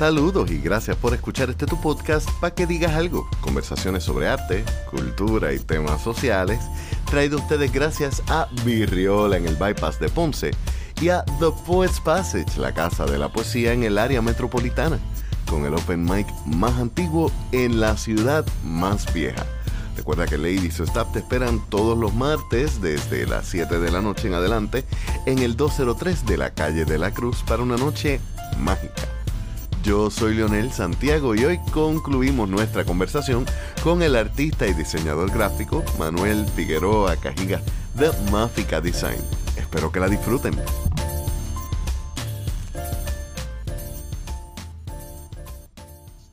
Saludos y gracias por escuchar este tu podcast para que digas algo. Conversaciones sobre arte, cultura y temas sociales. Traído a ustedes gracias a Virriola en el Bypass de Ponce y a The Poets Passage, la casa de la poesía en el área metropolitana, con el open mic más antiguo en la ciudad más vieja. Recuerda que Ladies Staff te esperan todos los martes desde las 7 de la noche en adelante en el 203 de la calle de la Cruz para una noche mágica. Yo soy Leonel Santiago y hoy concluimos nuestra conversación con el artista y diseñador gráfico Manuel Figueroa Cajiga de Máfica Design. Espero que la disfruten.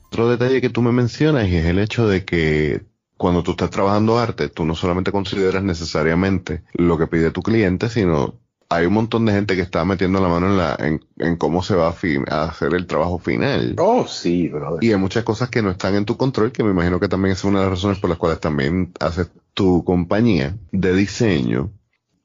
Otro detalle que tú me mencionas es el hecho de que cuando tú estás trabajando arte, tú no solamente consideras necesariamente lo que pide tu cliente, sino hay un montón de gente que está metiendo la mano en, la, en, cómo se va a, hacer el trabajo final. Oh, sí, brother. Y hay muchas cosas que no están en tu control, que me imagino que también es una de las razones por las cuales también haces tu compañía de diseño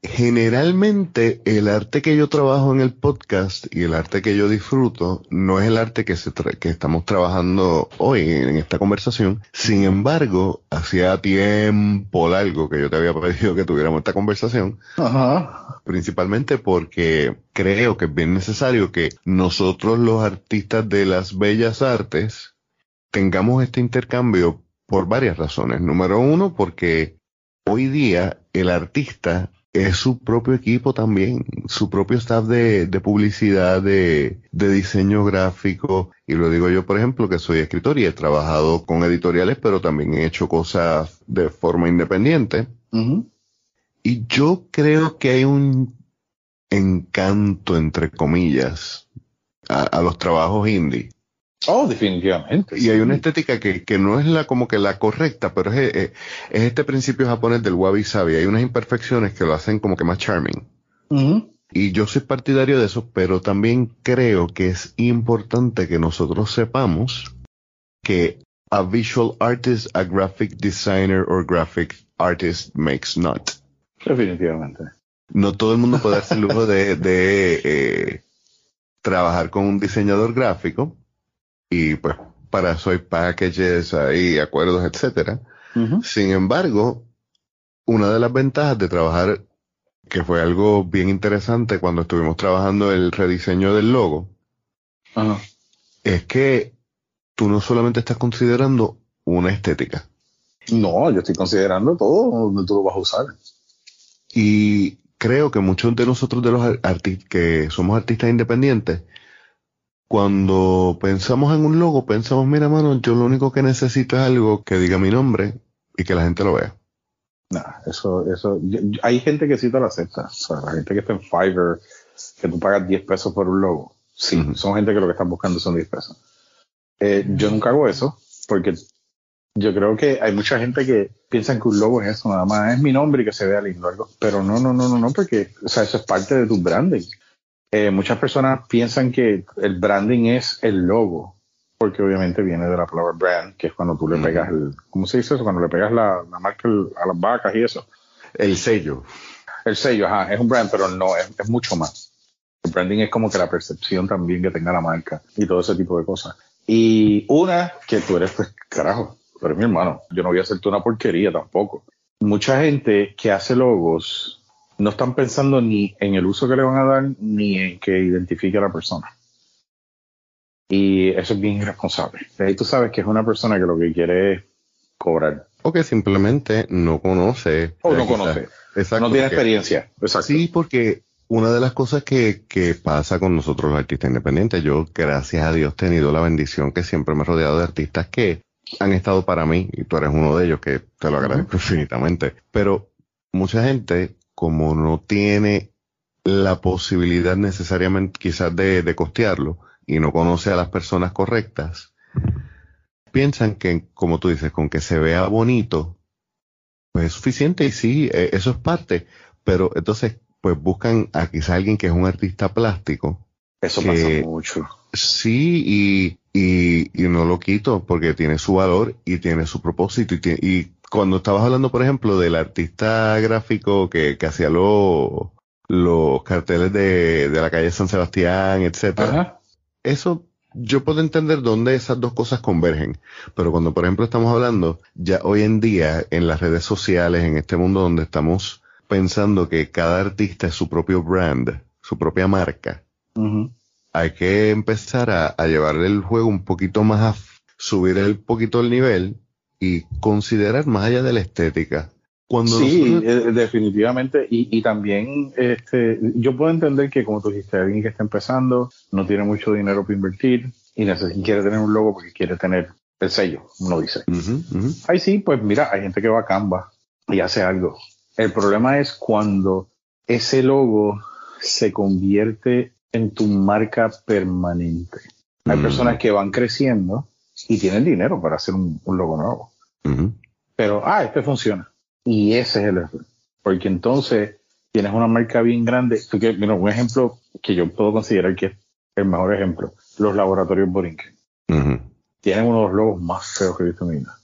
generalmente el arte que yo trabajo en el podcast y el arte que yo disfruto no es el arte que, se que estamos trabajando hoy en esta conversación. Sin embargo, hacía tiempo largo que yo te había pedido que tuviéramos esta conversación. Ajá. Principalmente porque creo que es bien necesario que nosotros los artistas de las bellas artes tengamos este intercambio por varias razones. Número uno, porque hoy día el artista es su propio equipo también, su propio staff de, publicidad, de, diseño gráfico. Y lo digo yo, por ejemplo, que soy escritor y he trabajado con editoriales, pero también he hecho cosas de forma independiente. Y yo creo que hay un encanto, entre comillas, a los trabajos indie. Oh, definitivamente. Y hay una estética que, que, no es la como que la correcta, pero es, es, este principio japonés del wabi sabi. Hay unas imperfecciones que lo hacen como que más charming. Y yo soy partidario de eso, pero también creo que es importante que nosotros sepamos que a visual artist, a graphic designer or graphic artist makes not. Definitivamente. No todo el mundo puede darse el lujo de, de eh, trabajar con un diseñador gráfico y pues para eso hay packages, hay acuerdos, etcétera. Sin embargo, una de las ventajas de trabajar, que fue algo bien interesante cuando estuvimos trabajando el rediseño del logo, es que tú no solamente estás considerando una estética. No, yo estoy considerando todo donde tú lo vas a usar. Y creo que muchos de nosotros de los artistas que somos artistas independientes cuando pensamos en un logo, pensamos, mira, mano, yo lo único que necesito es algo que diga mi nombre y que la gente lo vea. No, eso, eso, hay gente que sí te lo acepta. O sea, la gente que está en Fiverr, que tú pagas 10 pesos por un logo. Sí, son gente que lo que están buscando son 10 pesos. Eh, yo nunca hago eso, porque yo creo que hay mucha gente que piensa que un logo es eso, nada más es mi nombre y que se vea lindo algo. Pero no, no, no, no, no, porque, o sea, eso es parte de tu branding. Eh, muchas personas piensan que el branding es el logo, porque obviamente viene de la palabra brand, que es cuando tú le pegas el, ¿cómo se dice eso? Cuando le pegas la, marca a las vacas y eso. El sello. El sello, ajá, es un brand, pero no, es, es mucho más. El branding es como que la percepción también que tenga la marca y todo ese tipo de cosas. Y una, que tú eres, pues, carajo, tú eres mi hermano. Yo no voy a hacerte una porquería tampoco. Mucha gente que hace logos no están pensando ni en el uso que le van a dar ni en que identifique a la persona. Y eso es bien irresponsable. ahí tú sabes que es una persona que lo que quiere es cobrar. O que simplemente no conoce. O no conoce. Exacto, no tiene experiencia. Exacto. Sí, porque una de las cosas que, que, pasa con nosotros los artistas independientes, yo gracias a Dios he tenido la bendición que siempre me he rodeado de artistas que han estado para mí, y tú eres uno de ellos que te lo agradezco infinitamente, pero mucha gente como no tiene la posibilidad necesariamente quizás de, costearlo y no conoce a las personas correctas, piensan que, como tú dices, con que se vea bonito, pues es suficiente y sí, e, eso es parte, pero entonces pues buscan a quizás alguien que es un artista plástico. Eso pasa mucho. Sí, y, y, y, no lo quito porque tiene su valor y tiene su propósito y, y cuando estabas hablando, por ejemplo, del artista gráfico que, que hacía los carteles de, de, la calle San Sebastián, etcétera, eso yo puedo entender dónde esas dos cosas convergen, pero cuando por ejemplo estamos hablando ya hoy en día en las redes sociales, en este mundo donde estamos pensando que cada artista es su propio brand, su propia marca, hay que empezar a, a llevar el juego un poquito más a subir el poquito el nivel y considerar más allá de la estética. Cuando sí, eh, definitivamente. Y, y también este, yo puedo entender que, como tú dijiste, alguien que está empezando no tiene mucho dinero para invertir y quiere tener un logo porque quiere tener el sello, uno dice. Ahí sí, pues mira, hay gente que va a Canva y hace algo. El problema es cuando ese logo se convierte en tu marca permanente. Hay personas que van creciendo y tienen dinero para hacer un, logo nuevo. Pero, ah, este funciona. Y ese es el error. Porque entonces tienes una marca bien grande. mira, un ejemplo que yo puedo considerar que es el mejor ejemplo. Los laboratorios Borinquen. Tienen uno de los logos más feos que he visto en mi vida.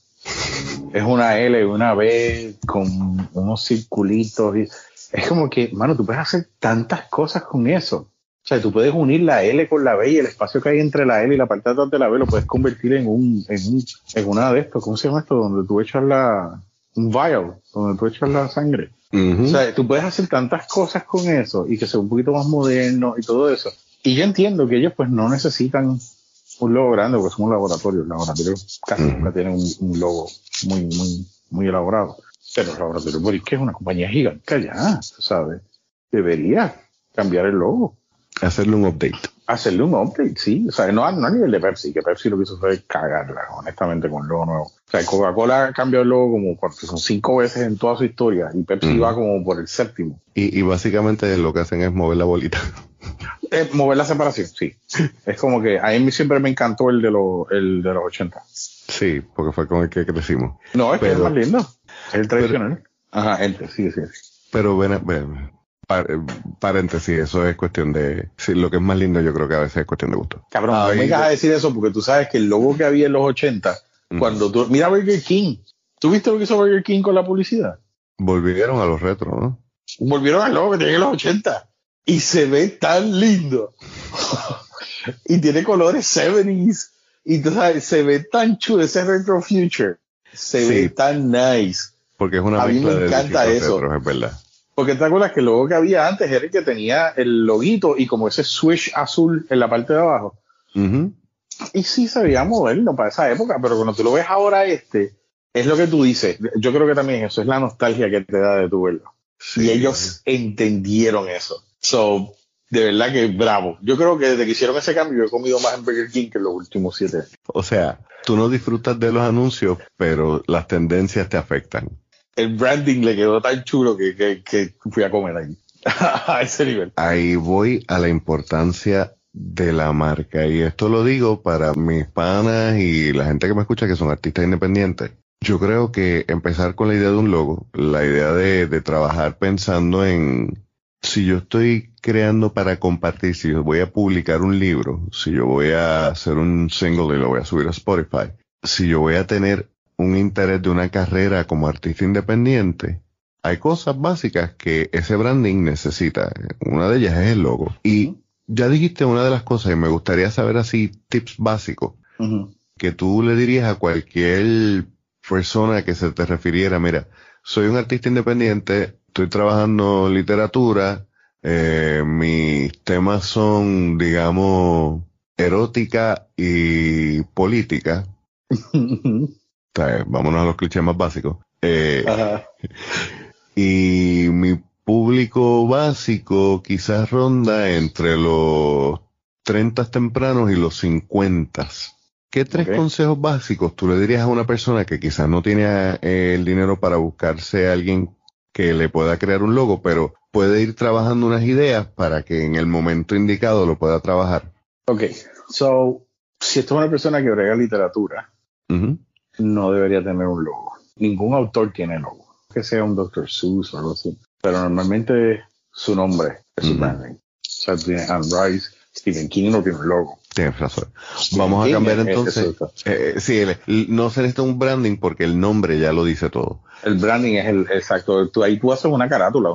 es una L una B con unos circulitos. Y, es como que, mano, tú puedes hacer tantas cosas con eso. O sea, tú puedes unir la L con la B y el espacio que hay entre la L y la parte de atrás de la B lo puedes convertir en un, en, un, en una de estos, ¿cómo se llama esto? Donde tú echas la, un vial, donde tú echas la sangre. O sea, tú puedes hacer tantas cosas con eso y que sea un poquito más moderno y todo eso. Y yo entiendo que ellos pues no necesitan un logo grande porque son un laboratorio. Los laboratorios casi nunca tienen un, logo muy, muy, muy elaborado. Pero el laboratorio que es una compañía gigante ya, ¿sabes? Debería cambiar el logo. Hacerle un update. Hacerle un update, sí. O sea, no a, nivel de Pepsi, que Pepsi lo que hizo fue cagarla, honestamente, con el logo nuevo. O sea, Coca-Cola cambió el logo como cuatro, son cinco veces en toda su historia y Pepsi va como por el séptimo. Y, y básicamente lo que hacen es mover la bolita. mover la separación, sí. es como que a mí siempre me encantó el de, los el de los 80. Sí, porque fue con el que crecimos. No, es que es más lindo. Es el tradicional. Ajá, entre, sí, sí. Pero ven, ven, paréntesis, eso es cuestión de. Sí, lo que es más lindo, yo creo que a veces es cuestión de gusto. Cabrón, no me vengas a decir eso porque tú sabes que el logo que había en los 80, cuando tú. Mira Burger King. ¿Tú viste lo que hizo Burger King con la publicidad? Volvieron a los retro, ¿no? Volvieron al logo que tenía en los 80. Y se ve tan lindo. y tiene colores 70s. Y tú sabes, se ve tan chulo ese retro future. Se ve tan nice. Porque es una A mí me encanta eso. es verdad. Porque te acuerdas que el logo que había antes era el que tenía el loguito y como ese switch azul en la parte de abajo. Y sí se veía moderno para esa época, pero cuando tú lo ves ahora este, es lo que tú dices. Yo creo que también eso es la nostalgia que te da de tu verlo. y ellos entendieron eso. So, de verdad que bravo. Yo creo que desde que hicieron ese cambio he comido más en Burger King que en los últimos siete años. O sea, tú no disfrutas de los anuncios, pero las tendencias te afectan el branding le quedó tan chulo que, fui a comer ahí. a ese nivel. Ahí voy a la importancia de la marca. Y esto lo digo para mis panas y la gente que me escucha que son artistas independientes. Yo creo que empezar con la idea de un logo, la idea de, de trabajar pensando en si yo estoy creando para compartir, si yo voy a publicar un libro, si yo voy a hacer un single y lo voy a subir a Spotify, si yo voy a tener un interés de una carrera como artista independiente, hay cosas básicas que ese branding necesita. Una de ellas es el logo. Y ya dijiste una de las cosas y me gustaría saber así tips básicos que tú le dirías a cualquier persona que se te refiriera, mira, soy un artista independiente, estoy trabajando literatura, eh, mis temas son, digamos, erótica y política. vámonos a los clichés más básicos. Eh, y mi público básico quizás ronda entre los 30 tempranos y los 50. ¿Qué tres consejos básicos tú le dirías a una persona que quizás no tiene eh, el dinero para buscarse a alguien que le pueda crear un logo, pero puede ir trabajando unas ideas para que en el momento indicado lo pueda trabajar? Ok, so, si esto es una persona que brega literatura, no debería tener un logo. Ningún autor tiene logo. Que sea un Dr. Seuss o algo así. Pero normalmente su nombre es su branding. O sea, tiene Anne Rice, Stephen King no tiene un logo. Tienes razón. Vamos a cambiar entonces. Eh, sí, no se necesita un branding porque el nombre ya lo dice todo. El branding es el exacto. Tú, ahí tú haces una carátula.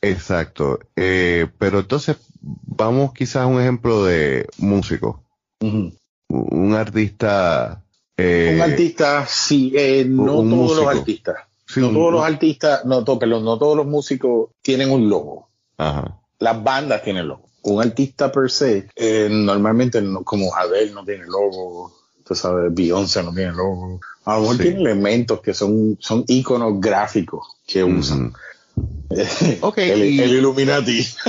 Exacto. Eh, pero entonces, vamos quizás a un ejemplo de músico. un artista. Eh, un artista, sí, eh, no todos los artistas. no todos los artistas, no, no todos los músicos tienen un logo. Ajá. Las bandas tienen logo. Un artista per se, eh, normalmente como Adele no tiene logo, tú sabes, Beyoncé no tiene logo. A lo mejor tiene elementos que son, son iconos gráficos que usan. Okay, el, Illuminati.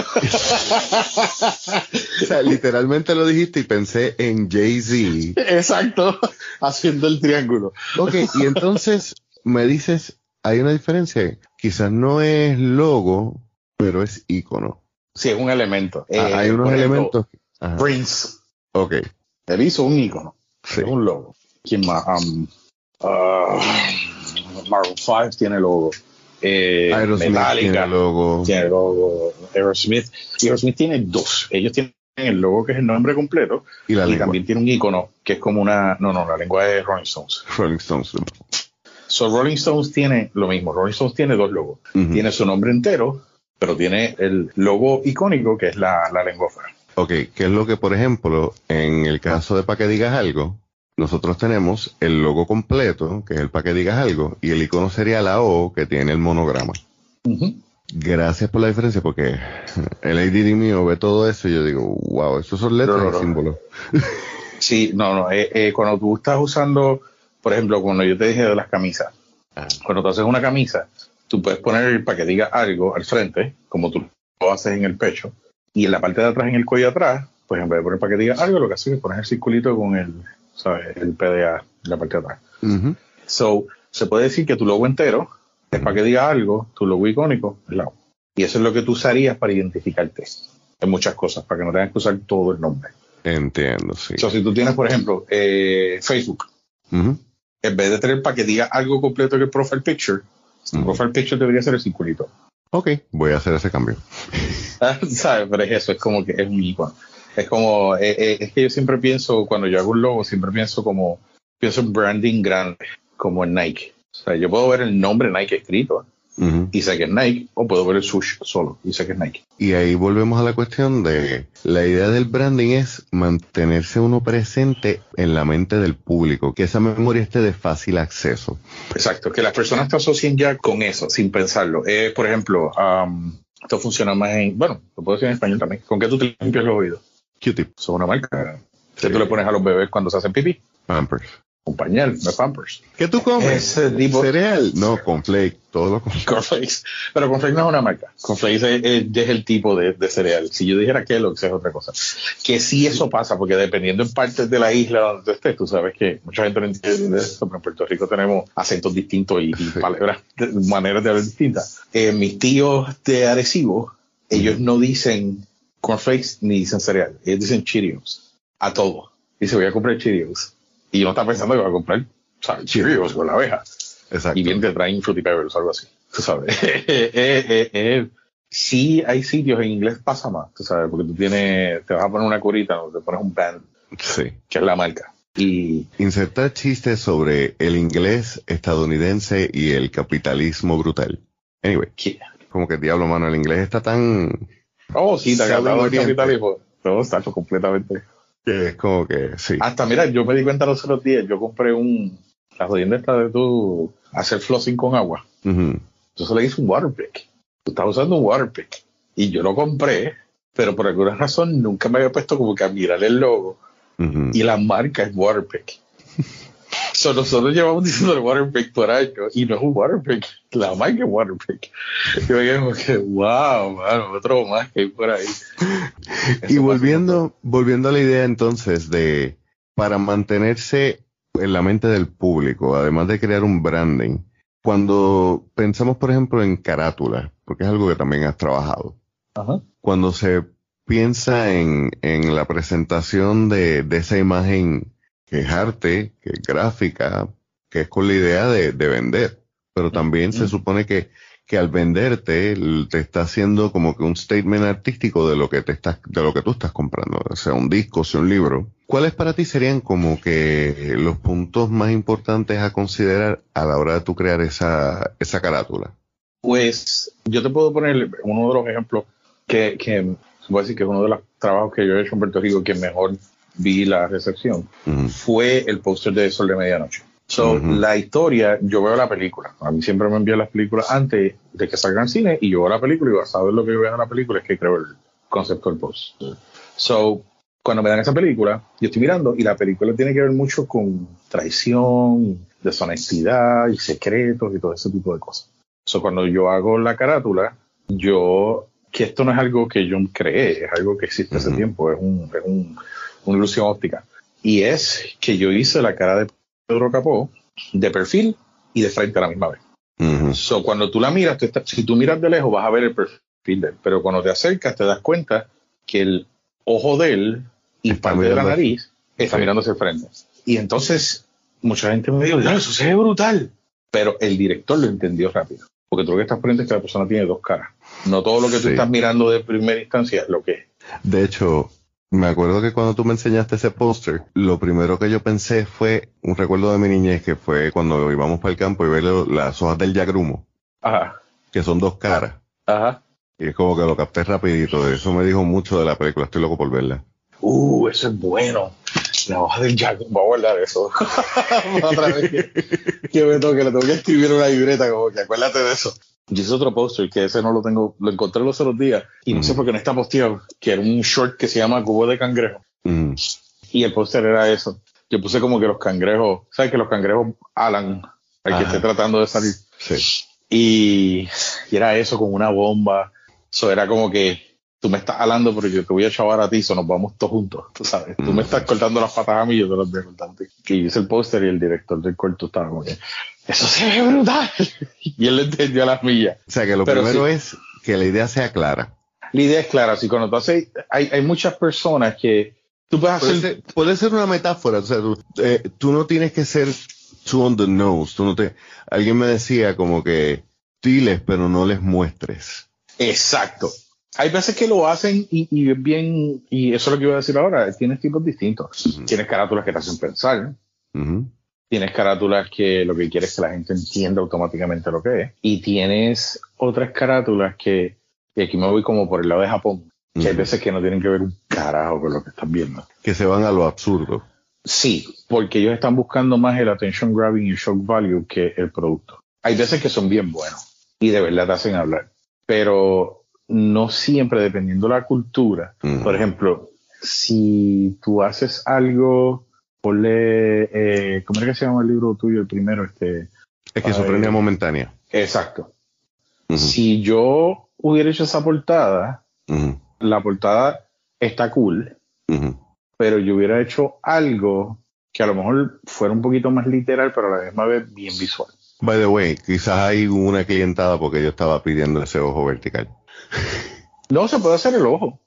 o sea, literalmente lo dijiste y pensé en Jay-Z. Exacto, haciendo el triángulo. Ok, y entonces me dices, hay una diferencia. Quizás no es logo, pero es icono. Sí, es un elemento. Ah, hay eh, unos elementos. Prince. Ok. Él hizo un icono. Es un logo. ¿Quién más? Um, uh, Maroon 5 tiene logo. Eh, Aerosmith tiene logo. Tiene logo. Aerosmith. Aerosmith tiene dos. Ellos tienen el logo que es el nombre completo y, la también tiene un icono que es como una. No, no, la lengua es Rolling Stones. Rolling Stones. So Rolling Stones tiene lo mismo. Rolling Stones tiene dos logos. Tiene su nombre entero, pero tiene el logo icónico que es la, la lengua. Ok, ¿qué es lo que, por ejemplo, en el caso de para que digas algo, nosotros tenemos el logo completo, que es el para que digas algo, y el icono sería la O, que tiene el monograma. Gracias por la diferencia, porque el ADD mío ve todo eso y yo digo, wow, estos son letras y símbolos. sí, no, no, eh, eh, cuando tú estás usando, por ejemplo, cuando yo te dije de las camisas, ah. cuando tú haces una camisa, tú puedes poner para que diga algo al frente, como tú lo haces en el pecho, y en la parte de atrás, en el cuello atrás, pues en vez de poner para que diga algo, lo que haces es poner el circulito con el, ¿sabes? El PDA en la parte de atrás. So, se puede decir que tu logo entero es para que diga algo, tu logo icónico es la Y eso es lo que tú usarías para identificarte en muchas cosas, para que no tengas que usar todo el nombre. Entiendo, sí. So, si tú tienes, por ejemplo, eh, Facebook, en vez de tener para que diga algo completo en el profile picture, el profile picture debería ser el circulito. Ok, voy a hacer ese cambio. ¿Sabes? Pero es eso, es como que es un icono. Es como, eh, eh, es que yo siempre pienso, cuando yo hago un logo, siempre pienso como, pienso en branding grande, como en Nike. O sea, yo puedo ver el nombre Nike escrito y sé que es Nike, o puedo ver el swoosh solo y sé que es Nike. Y ahí volvemos a la cuestión de la idea del branding es mantenerse uno presente en la mente del público, que esa memoria esté de fácil acceso. Exacto, que las personas te asocien ya con eso, sin pensarlo. Eh, por ejemplo, esto funciona más en, bueno, lo puedo decir en español también. ¿Con qué tú te limpias los oídos? Q-tip. Son una marca. que tú le pones a los bebés cuando se hacen pipí? Pampers. Un pañal, no Pampers. ¿Qué tú comes? Cereal. No, Conflake, todo lo Cornflakes. Pero Conflakes no es una marca. Conflakes es, es, el tipo de, de, cereal. Si yo dijera Kellogg's es otra cosa. Que sí eso pasa, porque dependiendo en partes de la isla donde estés, tú sabes que mucha gente no entiende eso, pero en Puerto Rico tenemos acentos distintos y, palabras, maneras de hablar distintas. Eh, mis tíos de Arecibo, ellos no dicen cornflakes ni dicen cereal. Ellos dicen Cheerios. A todo. Dice, voy a comprar Cheerios. Y no está pensando que va a comprar Cheerios con la abeja. Exacto. Y bien te traen Fruity Pebbles o algo así. Tú sabes. Eh, eh, eh, sí hay sitios en inglés pasa más, tú sabes, porque tú tienes, te vas a poner una curita donde te pones un band. Sí. Que es la marca. Y insertar chistes sobre el inglés estadounidense y el capitalismo brutal. Anyway, como que diablo, mano, el inglés está tan Oh, sí, te agarrado el capitalismo. Todo está completamente. Que es como que, sí. Hasta, mira, yo me di cuenta los otros días, yo compré un, la jodienda esta de tú hacer flossing con agua. Entonces le hice un waterpick. Tú estás usando un waterpick. Y yo lo compré, pero por alguna razón nunca me había puesto como que a mirar el logo. Y la marca es waterpick. So, nosotros llevamos diciendo el Waterpick por años y no es un Waterpick, la marca es Waterpick. Yo me quedé que, wow, mano, otro más que hay por ahí. y volviendo, volviendo a la idea entonces de, para mantenerse en la mente del público, además de crear un branding, cuando pensamos, por ejemplo, en carátula, porque es algo que también has trabajado, cuando se piensa en, en la presentación de, de esa imagen que es arte, que es gráfica, que es con la idea de, vender. Pero también se supone que, que al venderte te está haciendo como que un statement artístico de lo que te estás, de lo que tú estás comprando, sea un disco, sea un libro. ¿Cuáles para ti serían como que los puntos más importantes a considerar a la hora de tú crear esa, esa carátula? Pues yo te puedo poner uno de los ejemplos que, que voy a decir que es uno de los trabajos que yo he hecho en Puerto Rico que mejor vi la recepción, fue el póster de Sol de Medianoche. So, la historia, yo veo la película. A mí siempre me envían las películas antes de que salgan al cine y yo veo la película y basado en lo que yo veo en la película es que creo el concepto del post. So, cuando me dan esa película, yo estoy mirando y la película tiene que ver mucho con traición, deshonestidad y secretos y todo ese tipo de cosas. So, cuando yo hago la carátula, yo, que esto no es algo que yo creé, es algo que existe hace tiempo, es, un, es un, una ilusión óptica. Y es que yo hice la cara de Pedro Capó de perfil y de frente a la misma vez. So, cuando tú la miras, si tú miras de lejos vas a ver el perfil de él, pero cuando te acercas te das cuenta que el ojo de él y parte de la nariz está mirando hacia el frente. Y entonces mucha gente me dijo, eso se ve brutal, pero el director lo entendió rápido, porque tú lo que estás frente es que la persona tiene dos caras. No todo lo que tú estás mirando de primera instancia es lo que es. De hecho, me acuerdo que cuando tú me enseñaste ese póster, lo primero que yo pensé fue un recuerdo de mi niñez, que fue cuando íbamos para el campo y ver las hojas del yagrumo, Ajá. que son dos caras. Ajá. Y es como que lo capté rapidito. Eso me dijo mucho de la película. Estoy loco por verla. Uh, eso es bueno. La hoja del yagrumo. Voy a guardar eso. Otra vez que, que me toque, le tengo que escribir una libreta como que acuérdate de eso. Y ese otro póster que ese no lo tengo, lo encontré los otros días y no sé por qué no está posteado, que era un short que se llama Cubo de Cangrejo. Y el póster era eso. Yo puse como que los cangrejos, ¿sabes? Que los cangrejos alan al que esté tratando de salir. Sí. Y, y, era eso con una bomba. Eso era como que tú me estás alando, pero yo te voy a chavar a ti, so nos vamos todos juntos, tú sabes. Tú me estás cortando las patas a mí, yo te las voy a cortar a ti. Y hice el póster y el director del corto estaba como que, eso se ve brutal. y él le entendió a las millas. O sea, que lo primero es que la idea sea clara. La idea es clara. Si cuando tú haces, hay, hay muchas personas que tú puedes hacer. Puede ser, puede ser una metáfora. O sea, tú, eh, tú, no tienes que ser too on the nose. Tú no te, alguien me decía como que diles, pero no les muestres. Exacto. Hay veces que lo hacen y, y bien, y eso es lo que iba a decir ahora, tienes tipos distintos. Uh -huh. Tienes carátulas que te hacen pensar. Uh -huh tienes carátulas que lo que quieres es que la gente entienda automáticamente lo que es. Y tienes otras carátulas que, y aquí me voy como por el lado de Japón, que uh -huh. hay veces que no tienen que ver un carajo con lo que estás viendo. Que se van a lo absurdo. Sí, porque ellos están buscando más el attention grabbing y shock value que el producto. Hay veces que son bien buenos y de verdad te hacen hablar, pero no siempre, dependiendo de la cultura. Uh -huh. Por ejemplo, si tú haces algo ponle, eh, ¿cómo es que se llama el libro tuyo, el primero? Este, Esquizofrenia eh, momentánea. Exacto. Uh -huh. Si yo hubiera hecho esa portada, uh -huh. la portada está cool, pero yo hubiera hecho algo que a lo mejor fuera un poquito más literal, pero a la misma vez bien visual. By the way, quizás hay una clientada porque yo estaba pidiendo ese ojo vertical. No, se puede hacer el ojo,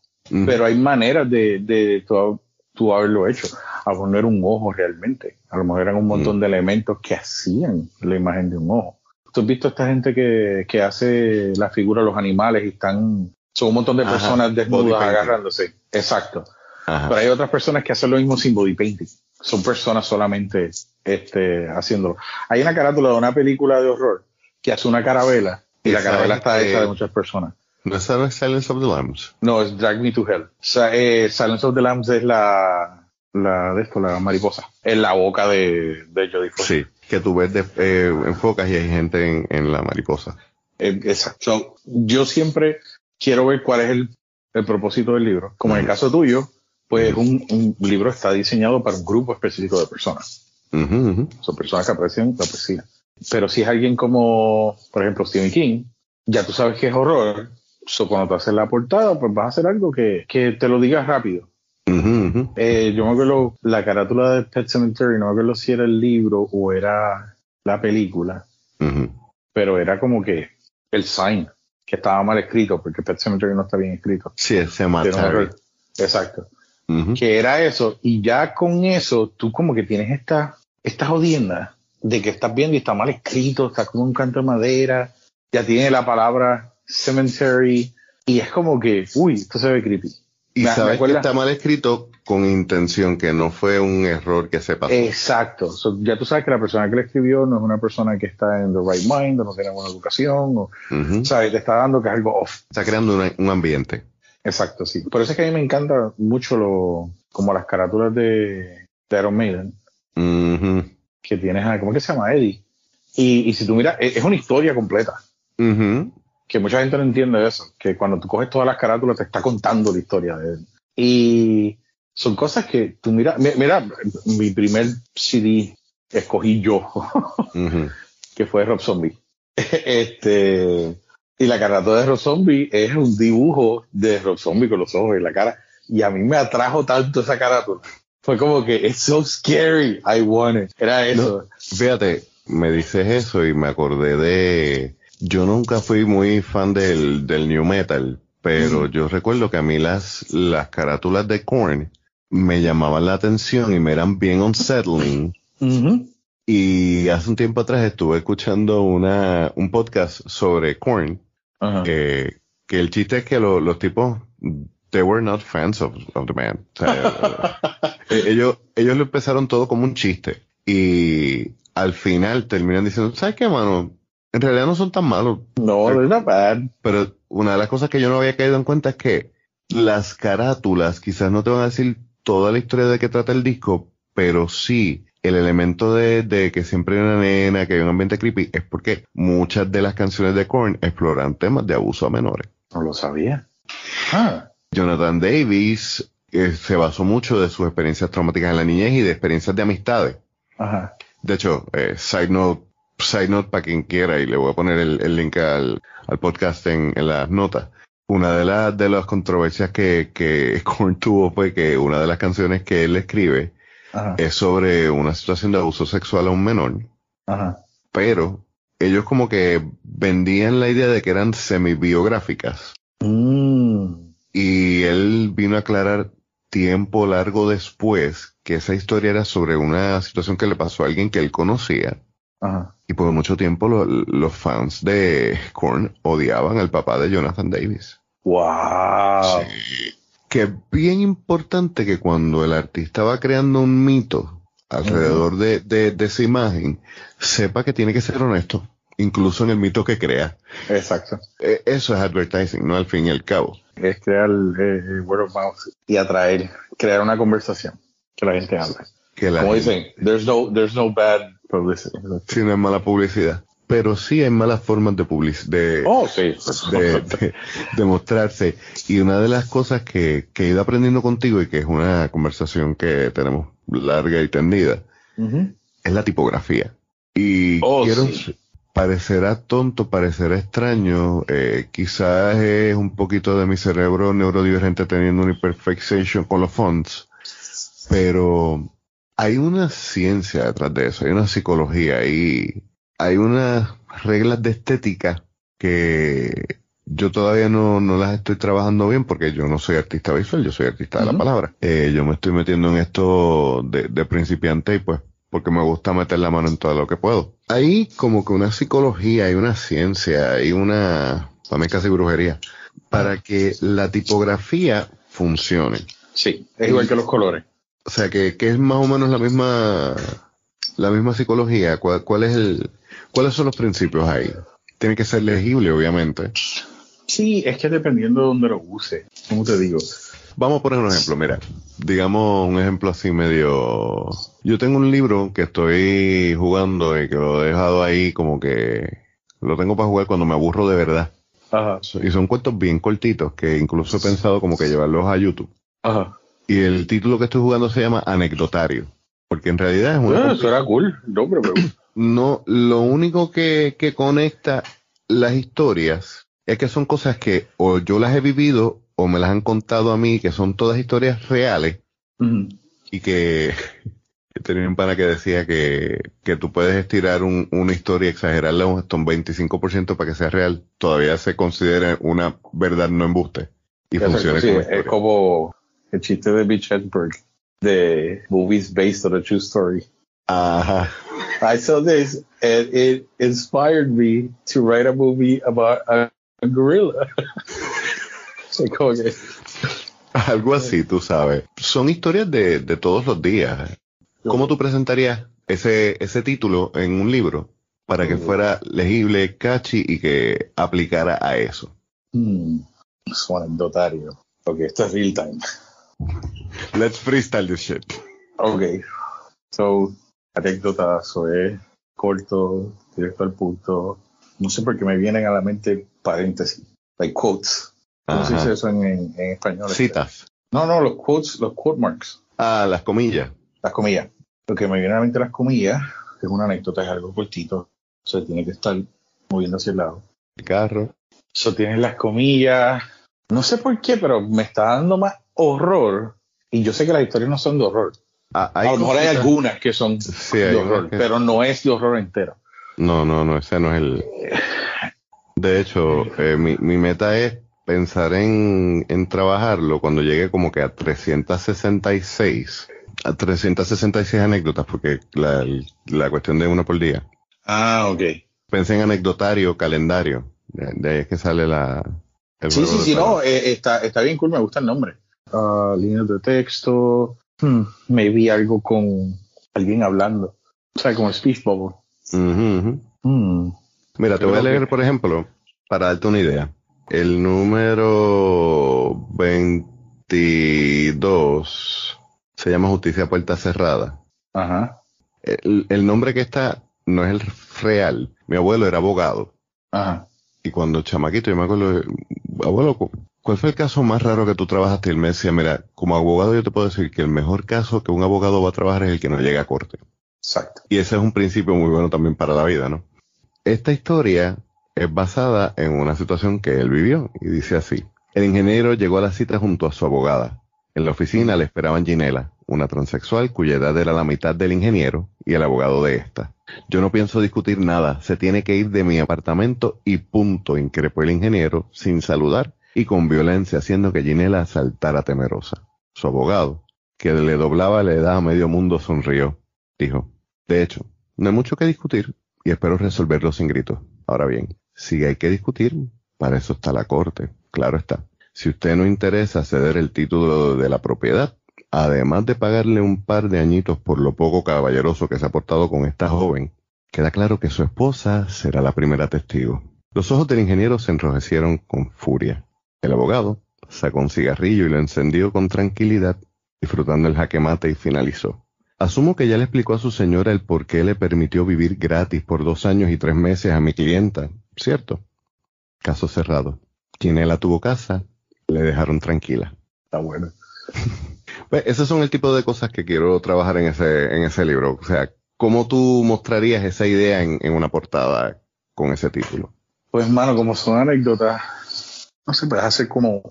pero hay maneras de, de tú, tú haberlo hecho a poner un ojo realmente. A lo mejor eran un montón mm. de elementos que hacían la imagen de un ojo. ¿Tú has visto esta gente que, que hace la figura de los animales y están... Son un montón de personas desnudas agarrándose. Exacto. Ajá. Pero hay otras personas que hacen lo mismo sin body painting. Son personas solamente este, haciéndolo. Hay una carátula de una película de horror que hace una carabela y la carabela está hecha de muchas personas. ¿No es Silence of the Lambs? No, es Drag Me to Hell. O sea, eh, Silence of the Lambs es la, la de esto, la mariposa, en la boca de, de Jodie Foster. Sí, que tú ves de, eh, enfocas y hay gente en, en la mariposa. Eh, exacto. Yo siempre quiero ver cuál es el, el propósito del libro. Como en el caso tuyo, pues un, un, libro está diseñado para un grupo específico de personas. Uh -huh. Son personas que aprecian la poesía. Pero si es alguien como, por ejemplo, Stephen King, ya tú sabes que es horror. So, cuando te haces la portada, pues vas a hacer algo que, que te lo digas rápido. Uh -huh. eh, yo me acuerdo la carátula de Pet Cemetery, no me acuerdo si era el libro o era la película, uh -huh. pero era como que el sign que estaba mal escrito, porque Pet Cemetery no está bien escrito. Sí, se mata. Exacto. Uh -huh. Que era eso, y ya con eso tú como que tienes esta, esta jodienda de que estás viendo y está mal escrito, está como un canto de madera, ya tiene la palabra cemetery, y es como que, uy, esto se ve creepy. Y me, sabes me que está mal escrito con intención, que no fue un error que se pasó. Exacto. So, ya tú sabes que la persona que le escribió no es una persona que está en the right mind, o no tiene buena educación, o, uh -huh. sabes, te está dando que es algo off. Está creando una, un ambiente. Exacto, sí. Por eso es que a mí me encanta mucho lo, como las carátulas de, de Iron Maiden, Ujú, que tienes a, ¿cómo es que se llama? Eddie. Y, y si tú miras, es, es una historia completa. ujú. Que mucha gente no entiende eso, que cuando tú coges todas las carátulas te está contando la historia de él. Y son cosas que tú miras, mi- mira, mi primer CD escogí yo, que fue Rob Zombie. este, y la carátula de Rob Zombie es un dibujo de Rob Zombie con los ojos y la cara. Y a mí me atrajo tanto esa carátula. Fue como que, it's so scary, I want it. Era eso. Fíjate, me dices eso y me acordé de. Yo nunca fui muy fan del, del new metal, pero yo recuerdo que a mí las, las carátulas de Korn me llamaban la atención y me eran bien unsettling. Y hace un tiempo atrás estuve escuchando una, un podcast sobre Korn, que, que el chiste es que lo- los tipos, they were not fans of, of the band. O sea, eh, ellos, ellos lo empezaron todo como un chiste. Y al final terminan diciendo, ¿sabes qué, mano? En realidad no son tan malos. No, they're not bad. Pero una de las cosas que yo no había caído en cuenta es que las carátulas quizás no te van a decir toda la historia de qué trata el disco, pero sí el elemento de, de que siempre hay una nena, que hay un ambiente creepy, es porque muchas de las canciones de Korn exploran temas de abuso a menores. No lo sabía. Ah. Jonathan Davis eh, se basó mucho de sus experiencias traumáticas en la niñez y de experiencias de amistades. Ajá. De hecho, eh, side note, side note para quien quiera, y le voy a poner el, el link al, al podcast en, en las notas. Una de las de las controversias que, que Korn tuvo fue que una de las canciones que él escribe Ajá. es sobre una situación de abuso sexual a un menor, Ajá. pero ellos como que vendían la idea de que eran semi-biográficas. Mm. Y él vino a aclarar tiempo largo después que esa historia era sobre una situación que le pasó a alguien que él conocía. Ajá. Y por mucho tiempo lo- los fans de Korn odiaban al papá de Jonathan Davis. Wow. Que es bien importante que cuando el artista va creando un mito alrededor de, de- de esa imagen, sepa que tiene que ser honesto, incluso en el mito que crea. Exacto. Eh, Eso es advertising, ¿no? Al fin y al cabo. Es crear eh, word of mouth y atraer, crear una conversación que la gente hable. Que la Como gente- dicen, there's no, there's no bad publicity. Sí, no es mala publicidad. Pero sí hay malas formas de public- de, Oh, sí. de, de- de mostrarse. Y una de las cosas que, que he ido aprendiendo contigo y que es una conversación que tenemos larga y tendida, Ujú. es la tipografía. Y Oh, quiero, sí. parecerá tonto, parecerá extraño, eh, quizás es un poquito de mi cerebro neurodivergente teniendo una hyperfixation con los fonts, pero hay una ciencia detrás de eso, hay una psicología y hay unas reglas de estética que yo todavía no, no las estoy trabajando bien porque yo no soy artista visual, yo soy artista de la palabra. Eh, yo me estoy metiendo en esto de, de principiante y pues porque me gusta meter la mano en todo lo que puedo. Hay como que una psicología, hay una ciencia, hay una, también casi brujería, para que la tipografía funcione. Sí, es igual que los colores. O sea, que, que es más o menos la misma, la misma psicología. ¿Cuál, cuál es el, ¿Cuáles son los principios ahí? Tiene que ser legible, obviamente. Sí, es que dependiendo de dónde lo use, ¿cómo te digo? Vamos a poner un ejemplo, mira, digamos un ejemplo así medio... Yo tengo un libro que estoy jugando y que lo he dejado ahí como que lo tengo para jugar cuando me aburro de verdad. Ajá, Y son cuentos bien cortitos que incluso he pensado como que llevarlos a YouTube. ajá. Y el título que estoy jugando se llama Anecdotario. Porque en realidad es una... Ah, eso era cool. No, pero. No, lo único que, que conecta las historias es que son cosas que o yo las he vivido o me las han contado a mí, que son todas historias reales y que tenía un pana que decía que, que tú puedes estirar un- una historia, exagerarla un- hasta un 25% para que sea real, todavía se considera una verdad no embuste y sí, como es historia. como el chiste de Mitch Hedberg de movies based on a true story. Ajá. I saw this and it inspired me to write a movie about a, a gorilla. Algo así, tú sabes. Son historias de, de todos los días. ¿Cómo tú presentarías ese, ese título en un libro para que Mm. fuera legible, catchy y que aplicara a eso? Hmm, es un anecdotario. Ok, esto es real time. Let's freestyle this shit. Ok. So, anécdota, eso es corto, directo al punto. No sé por qué me vienen a la mente paréntesis, like quotes. ¿Cómo se dice eso en, en- en español? Citas. No, no, los quotes, los quote marks, Ah, las comillas. las comillas. Lo que me viene a la mente las comillas es una anécdota, es algo cortito. O sea, tiene que estar moviendo hacia el lado. El carro. Eso tienes las comillas. No sé por qué, pero me está dando más horror. Y yo sé que las historias no son de horror. Ah, a lo mejor hay algunas que son Sí, de horror, que- pero no es de horror entero. No, no, no, ese no es el. De hecho, eh, mi, mi meta es pensar en, en trabajarlo cuando llegue como que a 366. A 366 anécdotas, porque la, la cuestión de uno por día. Ah, ok. Pensé en anecdotario, calendario. De, ahí es que sale la. el Sí, sí, sí, no, eh, está, está bien cool, me gusta el nombre. Líneas de texto, hmm, maybe algo con alguien hablando. O sea, como speech bubble. Hmm. Mira, te voy a leer, por ejemplo, para darte una idea. El número 22 se llama Justicia Puerta Cerrada. Ajá, El, el nombre que está no es el real. Mi abuelo era abogado. ajá. Y cuando chamaquito, yo me acuerdo, abuelo, ¿cuál fue el caso más raro que tú trabajaste? Y él me decía, mira, como abogado yo te puedo decir que el mejor caso que un abogado va a trabajar es el que no llega a corte. Exacto. Y ese es un principio muy bueno también para la vida, ¿no? Esta historia es basada en una situación que él vivió y dice así. El ingeniero llegó a la cita junto a su abogada. En la oficina le esperaban Ginela, una transexual cuya edad era la mitad del ingeniero y el abogado de esta. Yo no pienso discutir nada, se tiene que ir de mi apartamento y punto, increpó el ingeniero sin saludar y con violencia haciendo que Ginela saltara temerosa. Su abogado, que le doblaba la edad a medio mundo, sonrió. Dijo, de hecho, no hay mucho que discutir y espero resolverlo sin gritos. Ahora bien, si hay que discutir, para eso está la corte, claro está. Si usted no interesa ceder el título de la propiedad, además de pagarle un par de añitos por lo poco caballeroso que se ha portado con esta joven, queda claro que su esposa será la primera testigo. Los ojos del ingeniero se enrojecieron con furia. El abogado sacó un cigarrillo y lo encendió con tranquilidad, disfrutando el jaque mate y finalizó. Asumo que ya le explicó a su señora el por qué le permitió vivir gratis por dos años y tres meses a mi clienta, ¿cierto? Caso cerrado. Ginela tuvo casa, le dejaron tranquila. Está bueno. Pues, esos son el tipo de cosas que quiero trabajar en ese, en ese libro. O sea, ¿cómo tú mostrarías esa idea en, en una portada con ese título? Pues, mano, como son anécdotas, no sé, puedes hacer como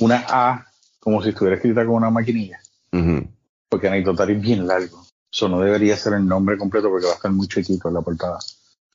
una A, como si estuviera escrita con una maquinilla. Porque anecdotario es bien largo. So, no debería ser el nombre completo porque va a estar muy chiquito en la portada.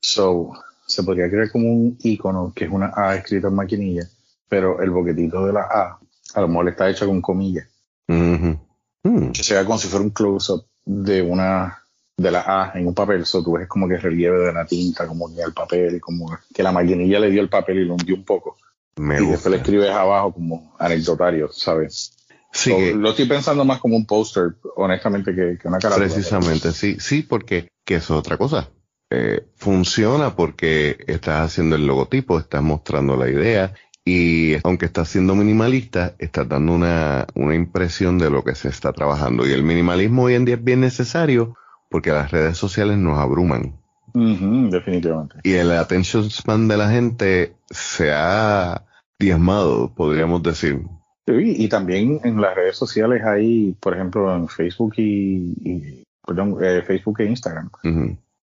So, se podría crear como un icono que es una A escrita en maquinilla, pero el boquetito de la A a lo mejor está hecho con comillas. Ujú. Mm. Que sea como si fuera un close-up de una de la A en un papel. So, tú ves como que el relieve de la tinta, como que el papel, como que la maquinilla le dio el papel y lo hundió un poco. Me y gusta. después le escribes abajo como anecdotario, ¿sabes? Sí, So, que- lo estoy pensando más como un póster, honestamente, que, que una carátula. Precisamente, sí, sí, porque que eso es otra cosa. Eh, funciona porque estás haciendo el logotipo, estás mostrando la idea y aunque estás siendo minimalista, estás dando una, una impresión de lo que se está trabajando. Y el minimalismo hoy en día es bien necesario porque las redes sociales nos abruman. Definitivamente. Y el attention span de la gente se ha diezmado, podríamos decir. Sí, y también en las redes sociales hay, por ejemplo, en Facebook y, y- perdón, eh, Facebook e Instagram,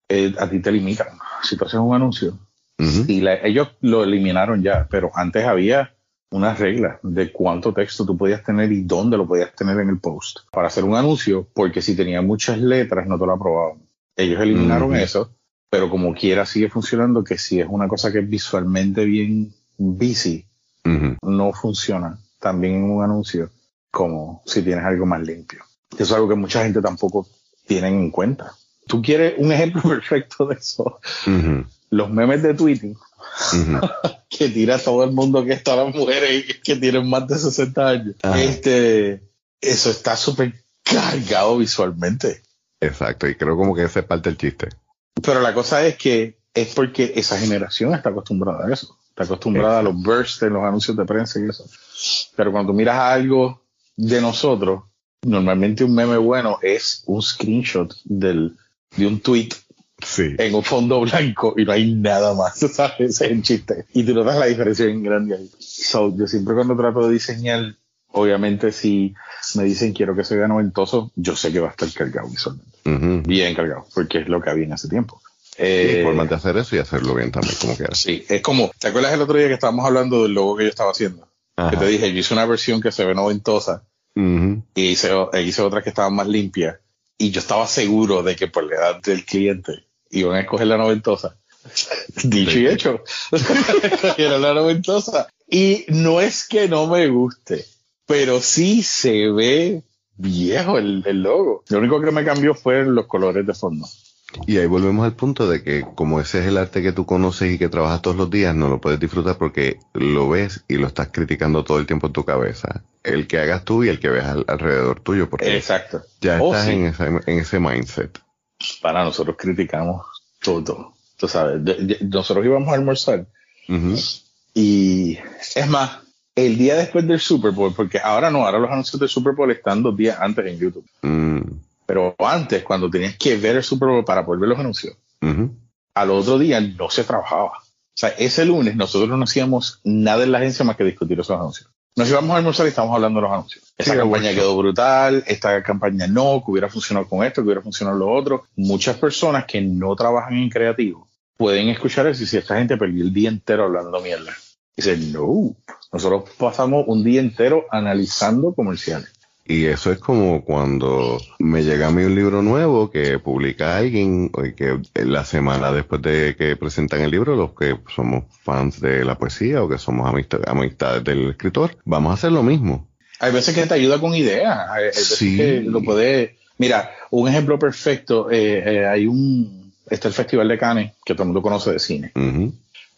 eh, a ti te limitan. Si tú haces un anuncio, y la- ellos lo eliminaron ya, pero antes había unas reglas de cuánto texto tú podías tener y dónde lo podías tener en el post para hacer un anuncio, porque si tenía muchas letras no te lo aprobaban. Ellos eliminaron eso, pero como quiera sigue funcionando, que si es una cosa que es visualmente bien busy, no funciona también en un anuncio como si tienes algo más limpio. Eso es algo que mucha gente tampoco tiene en cuenta. Tú quieres un ejemplo perfecto de eso. Los memes de Twitter Ujú. que tira todo el mundo que está las mujeres que tienen más de 60 años. Este, eso está súper cargado visualmente. Exacto, y creo como que esa es parte del chiste. Pero la cosa es que es porque esa generación está acostumbrada a eso. está acostumbrada a los bursts en los anuncios de prensa y eso. Pero cuando miras algo de nosotros, normalmente un meme bueno es un screenshot del, de un tweet en un fondo blanco y no hay nada más, ¿sabes? Ese es el chiste. Y tú notas la diferencia en grande ahí. So, yo siempre cuando trato de diseñar, obviamente si me dicen quiero que se vea noventoso, yo sé que va a estar cargado visualmente. Bien cargado, porque es lo que había en ese tiempo. Eh, de hacer eso y hacerlo bien también, como quieras. Sí, es como, ¿te acuerdas el otro día que estábamos hablando del logo que yo estaba haciendo? Que te dije, yo hice una versión que se ve noventosa y hice, e hice otra que estaba más limpia. Y yo estaba seguro de que por la edad del cliente iban a escoger la noventosa. Dicho y hecho. Era la noventosa. Y no es que no me guste, pero sí se ve viejo el, el logo. Lo único que me cambió fue los colores de fondo. Y ahí volvemos al punto de que como ese es el arte que tú conoces y que trabajas todos los días, no lo puedes disfrutar porque lo ves y lo estás criticando todo el tiempo en tu cabeza. El que hagas tú y el que ves alrededor tuyo, porque Exacto. ya oh, estás en, ese, en ese mindset. Para nosotros criticamos todo. Tú sabes, nosotros íbamos a almorzar y es más, el día después del Super Bowl, porque ahora no, ahora los anuncios del Super Bowl están dos días antes en YouTube. Mm. Pero antes, cuando tenías que ver el Super Bowl para poder ver los anuncios, al otro día no se trabajaba. O sea, ese lunes nosotros no hacíamos nada en la agencia más que discutir esos anuncios. Nos íbamos a almorzar y estábamos hablando de los anuncios. Esa campaña quedó brutal, esta campaña no, que hubiera funcionado con esto, que hubiera funcionado lo otro. Muchas personas que no trabajan en creativo pueden escuchar eso y si esta gente perdió el día entero hablando mierda. Dicen, no, nosotros pasamos un día entero analizando comerciales. Y eso es como cuando me llega a mí un libro nuevo que publica alguien, que la semana después de que presentan el libro, los que somos fans de la poesía o que somos amistades del escritor, vamos a hacer lo mismo. Hay veces que te ayuda con ideas, hay veces que lo puede... Mira, un ejemplo perfecto, eh, eh, hay un... Está el Festival de Cannes, que todo el mundo conoce de cine.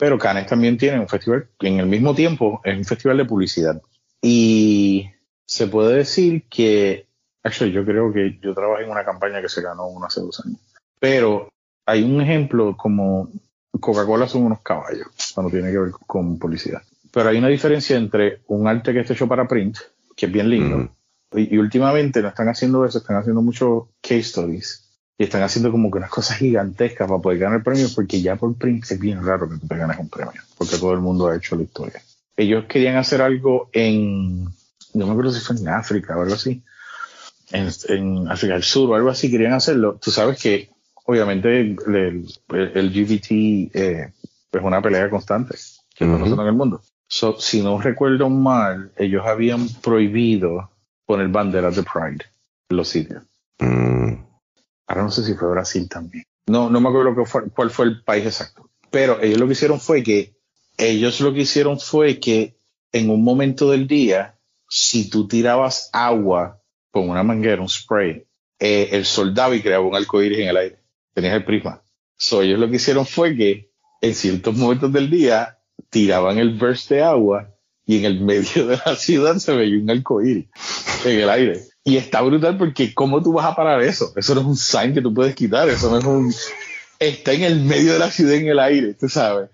Pero Cannes también tiene un festival, que en el mismo tiempo es un festival de publicidad. Y se puede decir que, actually, yo creo que yo trabajé en una campaña que se ganó uno hace dos años. Pero hay un ejemplo como Coca-Cola son unos caballos cuando tiene que ver con publicidad. Pero hay una diferencia entre un arte que está hecho para print, que es bien lindo, y, últimamente no están haciendo eso, están haciendo muchos case studies y están haciendo como que unas cosas gigantescas para poder ganar premios, porque ya por print es bien raro que tú te ganes un premio, porque todo el mundo ha hecho la historia. Ellos querían hacer algo en no me acuerdo si fue en África o algo así, en, África del Sur o algo así, querían hacerlo. Tú sabes que obviamente el, el, LGBT eh, es una pelea constante que uh en el mundo. si no recuerdo mal, ellos habían prohibido poner banderas de Pride en los sitios. Mm. Ahora no sé si fue Brasil también. No, no me acuerdo cuál fue el país exacto. Pero ellos lo que hicieron fue que, ellos lo que hicieron fue que en un momento del día si tú tirabas agua con una manguera, un spray, eh, el soldado y creaba un arco iris en el aire. Tenías el prisma. So, ellos lo que hicieron fue que en ciertos momentos del día tiraban el burst de agua y en el medio de la ciudad se veía un arco en el aire. Y está brutal porque ¿cómo tú vas a parar eso? Eso no es un sign que tú puedes quitar, eso no es un... Está en el medio de la ciudad en el aire, tú sabes.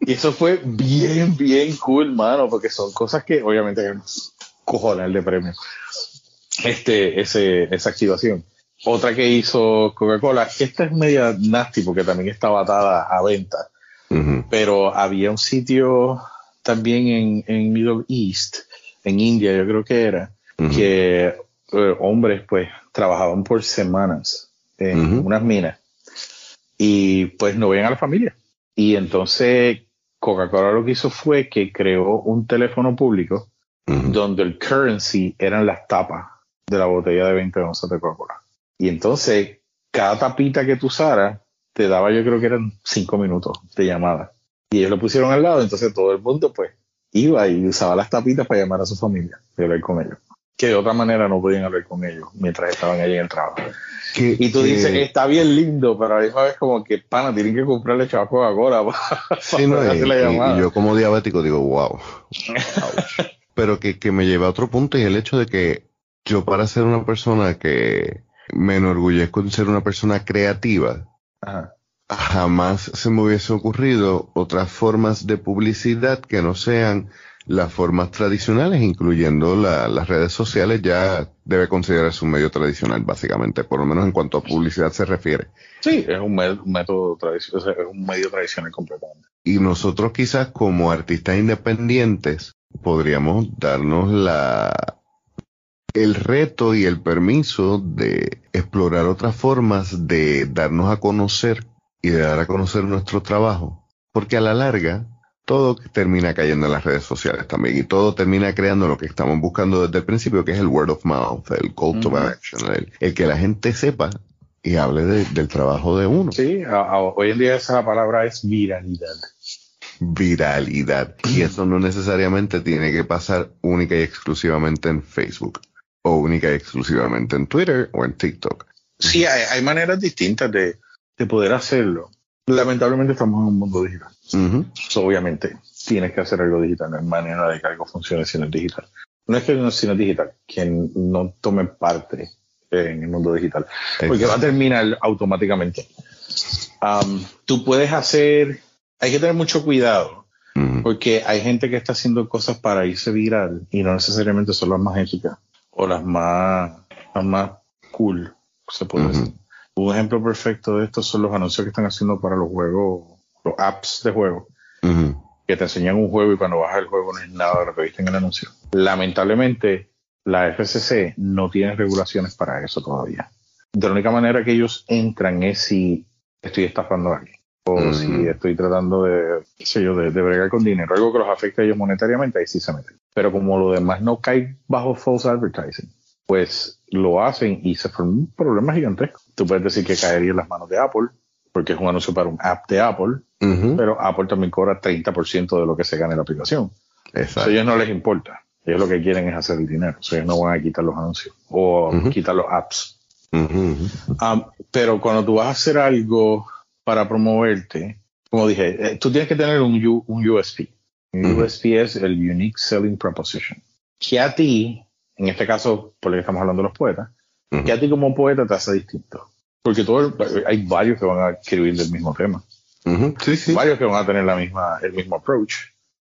Y eso fue bien, bien cool, mano, porque son cosas que obviamente cojones de premio. Este, ese, esa activación. Otra que hizo Coca-Cola, esta es media nasty porque también estaba atada a venta, pero había un sitio también en, en, Middle East, en India, yo creo que era, que eh, hombres pues trabajaban por semanas en unas minas y pues no veían a la familia. Y entonces Coca-Cola lo que hizo fue que creó un teléfono público donde el currency eran las tapas de la botella de 20 onzas de Coca-Cola. Y entonces, cada tapita que tú usaras, te daba, yo creo que eran 5 minutos de llamada. Y ellos lo pusieron al lado, entonces todo el mundo, pues, iba y usaba las tapitas para llamar a su familia y hablar con ellos. Que de otra manera no podían hablar con ellos mientras estaban allí en el trabajo. y tú dices, está bien lindo, pero a la misma vez como que, pana, tienen que comprarle chavo Coca-Cola para, sí, no, y, la llamada. Y yo como diabético digo, wow. pero que, que me lleva a otro punto y el hecho de que yo para ser una persona que me enorgullezco de ser una persona creativa, jamás se me hubiese ocurrido otras formas de publicidad que no sean las formas tradicionales, incluyendo las redes sociales, ya debe considerarse un medio tradicional, básicamente, por lo menos en cuanto a publicidad se refiere. Sí, es un, método tradicional, es un medio tradicional completamente. Y nosotros quizás como artistas independientes podríamos darnos la el reto y el permiso de explorar otras formas de darnos a conocer y de dar a conocer nuestro trabajo, porque a la larga todo termina cayendo en las redes sociales también y todo termina creando lo que estamos buscando desde el principio, que es el word of mouth, el call to action, el, que la gente sepa y hable del trabajo de uno. Sí, hoy en día esa palabra es viralidad. Viralidad. Y eso no necesariamente tiene que pasar única y exclusivamente en Facebook o única y exclusivamente en Twitter o en TikTok. Sí, hay, maneras distintas de, de poder hacerlo lamentablemente estamos en un mundo digital. obviamente tienes que hacer algo digital, no hay manera de que algo funcione si no es digital. No es que no, si no es digital, quien no tome parte en el mundo digital, porque va a terminar automáticamente. tú puedes hacer, hay que tener mucho cuidado, porque hay gente que está haciendo cosas para irse viral y no necesariamente son las más éticas o las más, las más cool, se puede decir. Un ejemplo perfecto de esto son los anuncios que están haciendo para los juegos, los apps de juego, que te enseñan un juego y cuando bajas el juego no es nada de lo que viste en el anuncio. Lamentablemente, la FCC no tiene regulaciones para eso todavía. De la única manera que ellos entran es si estoy estafando a alguien o si estoy tratando de, qué sé yo, de, de, bregar con dinero, algo que los afecte a ellos monetariamente, ahí sí se meten. Pero como lo demás no cae bajo false advertising, pues lo hacen y se forma un problema gigantesco. Tú puedes decir que caería en las manos de Apple, porque es un anuncio para un app de Apple, pero Apple también cobra 30% de lo que se gana en la aplicación. a ellos no les importa. Ellos lo que quieren es hacer el dinero. O ellos no van a quitar los anuncios o quitar los apps. Um, pero cuando tú vas a hacer algo para promoverte, como dije, eh, tú tienes que tener un, un USP. Un USP es el Unique Selling Proposition. Que a ti en este caso, por lo que estamos hablando de los poetas, que a ti como poeta te hace distinto. Porque todo, hay varios que van a escribir del mismo tema. sí, sí. Varios que van a tener la misma, el mismo approach.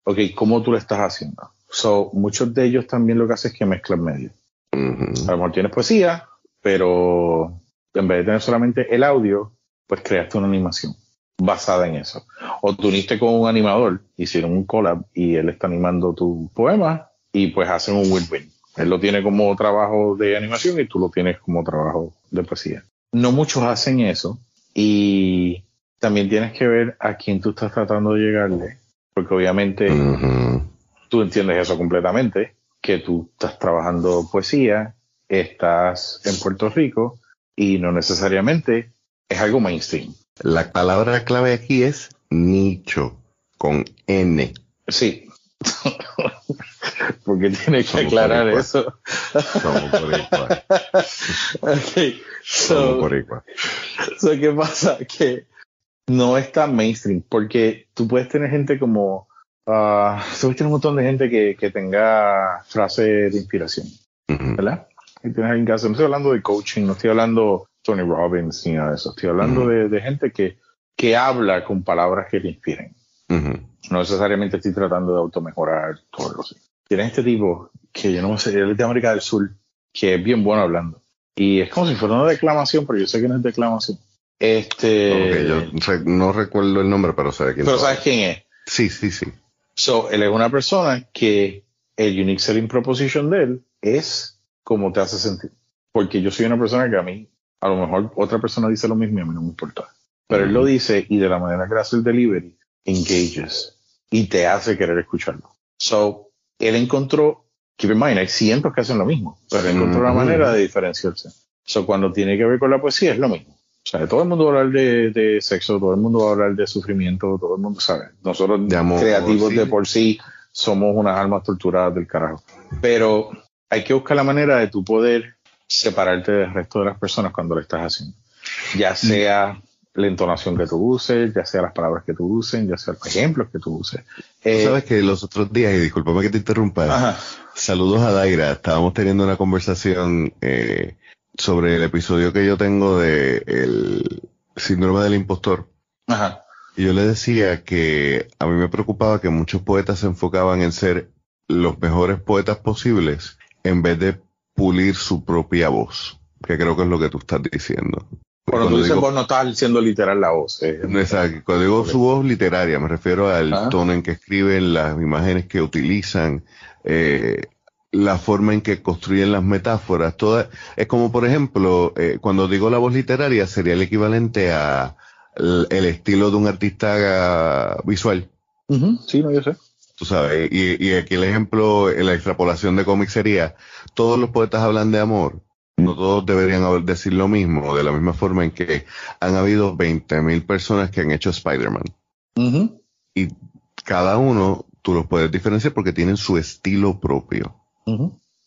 Ok, ¿cómo tú lo estás haciendo? So, muchos de ellos también lo que hacen es que mezclan medios. A lo mejor tienes poesía, pero en vez de tener solamente el audio, pues creaste una animación basada en eso. O tú uniste con un animador, hicieron un collab y él está animando tu poema y pues hacen un win-win. Él lo tiene como trabajo de animación y tú lo tienes como trabajo de poesía. No muchos hacen eso y también tienes que ver a quién tú estás tratando de llegarle, porque obviamente tú entiendes eso completamente, que tú estás trabajando poesía, estás en Puerto Rico y no necesariamente es algo mainstream. La palabra clave aquí es nicho, con N. Sí, porque tiene que aclarar eso. Somos por okay. So, so, ¿qué pasa? Que no es tan mainstream, porque tú puedes tener gente como. Uh, tú puedes tener un montón de gente que, que tenga frases de inspiración, ¿verdad? Y tienes no estoy hablando de coaching, no estoy hablando Tony Robbins ni nada de eso, estoy hablando de, de, gente que, que habla con palabras que te inspiren. No necesariamente estoy tratando de automejorar todo lo así. Tienes este tipo que yo no sé, él es de América del Sur, que es bien bueno hablando. Y es como si fuera una declamación, pero yo sé que no es declamación. Este. yo no recuerdo el nombre, pero sé quién Pero sabes quién es. Sí, sí, sí. So, él es una persona que el unique selling proposition de él es como te hace sentir. Porque yo soy una persona que a mí, a lo mejor otra persona dice lo mismo y a mí no me importa. Pero él lo dice y de la manera que hace el delivery, engages y te hace querer escucharlo. So, él encontró, keep in mind, hay cientos que hacen lo mismo, pero encontró una manera de diferenciarse. So, cuando tiene que ver con la poesía, es lo mismo. O sea, todo el mundo va a hablar de, sexo, todo el mundo va a hablar de sufrimiento, todo el mundo sabe. Nosotros, creativos de por sí, somos unas almas torturadas del carajo. Pero hay que buscar la manera de tu poder separarte del resto de las personas cuando lo estás haciendo. Ya sea la entonación que tú uses, ya sea las palabras que tú uses, ya sea los ejemplos que tú uses. Eh, sabes que los otros días, y discúlpame que te interrumpa, saludos a Daira, estábamos teniendo una conversación eh, sobre el episodio que yo tengo de el síndrome del impostor. Ajá. Y yo le decía que a mí me preocupaba que muchos poetas se enfocaban en ser los mejores poetas posibles en vez de pulir su propia voz, que creo que es lo que tú estás diciendo. Cuando, tú dices vos no estás diciendo literal la voz. Eh. Exacto. Cuando digo su voz literaria, me refiero al tono en que escriben, las imágenes que utilizan, eh, la forma en que construyen las metáforas. Toda, es como, por ejemplo, eh, cuando digo la voz literaria, sería el equivalente a el, estilo de un artista visual. Sí, no, yo sé. Tú sabes, y, y aquí el ejemplo, la extrapolación de cómic sería, todos los poetas hablan de amor, no todos deberían decir lo mismo, de la misma forma en que han habido 20.000 personas que han hecho Spider-Man. Y cada uno tú los puedes diferenciar porque tienen su estilo propio.